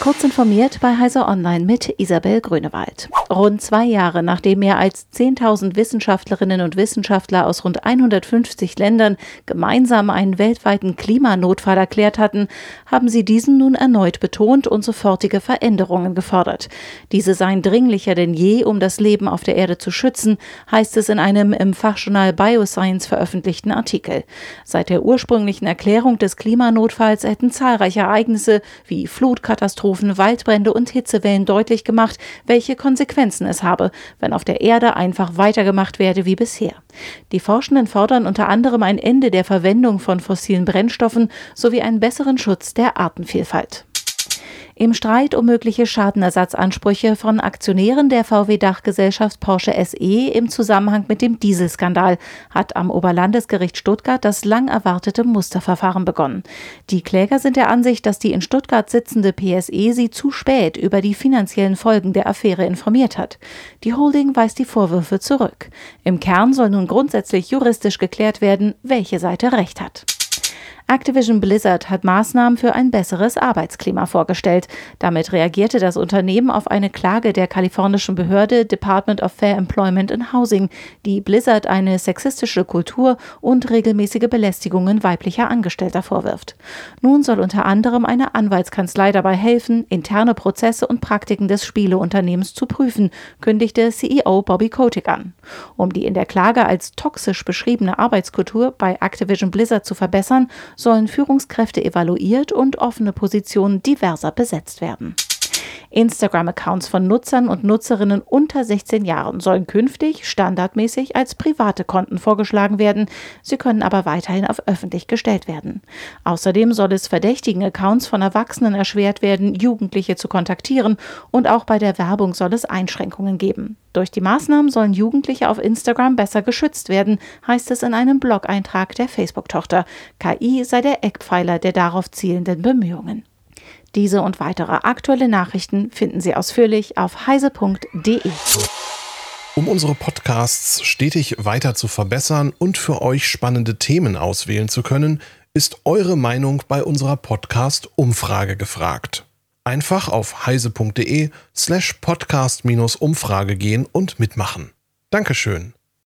Kurz informiert bei Heiser Online mit Isabel Grünewald. Rund zwei Jahre nachdem mehr als 10.000 Wissenschaftlerinnen und Wissenschaftler aus rund 150 Ländern gemeinsam einen weltweiten Klimanotfall erklärt hatten, haben sie diesen nun erneut betont und sofortige Veränderungen gefordert. Diese seien dringlicher denn je, um das Leben auf der Erde zu schützen, heißt es in einem im Fachjournal Bioscience veröffentlichten Artikel. Seit der ursprünglichen Erklärung des Klimanotfalls hätten zahlreiche Ereignisse wie Flutkatastrophen Katastrophen, Waldbrände und Hitzewellen deutlich gemacht, welche Konsequenzen es habe, wenn auf der Erde einfach weitergemacht werde wie bisher. Die Forschenden fordern unter anderem ein Ende der Verwendung von fossilen Brennstoffen sowie einen besseren Schutz der Artenvielfalt. Im Streit um mögliche Schadenersatzansprüche von Aktionären der VW-Dachgesellschaft Porsche SE im Zusammenhang mit dem Dieselskandal hat am Oberlandesgericht Stuttgart das lang erwartete Musterverfahren begonnen. Die Kläger sind der Ansicht, dass die in Stuttgart sitzende PSE sie zu spät über die finanziellen Folgen der Affäre informiert hat. Die Holding weist die Vorwürfe zurück. Im Kern soll nun grundsätzlich juristisch geklärt werden, welche Seite recht hat. Activision Blizzard hat Maßnahmen für ein besseres Arbeitsklima vorgestellt. Damit reagierte das Unternehmen auf eine Klage der kalifornischen Behörde Department of Fair Employment and Housing, die Blizzard eine sexistische Kultur und regelmäßige Belästigungen weiblicher Angestellter vorwirft. Nun soll unter anderem eine Anwaltskanzlei dabei helfen, interne Prozesse und Praktiken des Spieleunternehmens zu prüfen, kündigte CEO Bobby Kotick an. Um die in der Klage als toxisch beschriebene Arbeitskultur bei Activision Blizzard zu verbessern, sollen Führungskräfte evaluiert und offene Positionen diverser besetzt werden. Instagram-Accounts von Nutzern und Nutzerinnen unter 16 Jahren sollen künftig standardmäßig als private Konten vorgeschlagen werden. Sie können aber weiterhin auf öffentlich gestellt werden. Außerdem soll es verdächtigen Accounts von Erwachsenen erschwert werden, Jugendliche zu kontaktieren und auch bei der Werbung soll es Einschränkungen geben. Durch die Maßnahmen sollen Jugendliche auf Instagram besser geschützt werden, heißt es in einem Blog-Eintrag der Facebook-Tochter. KI sei der Eckpfeiler der darauf zielenden Bemühungen. Diese und weitere aktuelle Nachrichten finden Sie ausführlich auf heise.de. Um unsere Podcasts stetig weiter zu verbessern und für euch spannende Themen auswählen zu können, ist eure Meinung bei unserer Podcast-Umfrage gefragt. Einfach auf heise.de slash podcast-umfrage gehen und mitmachen. Dankeschön.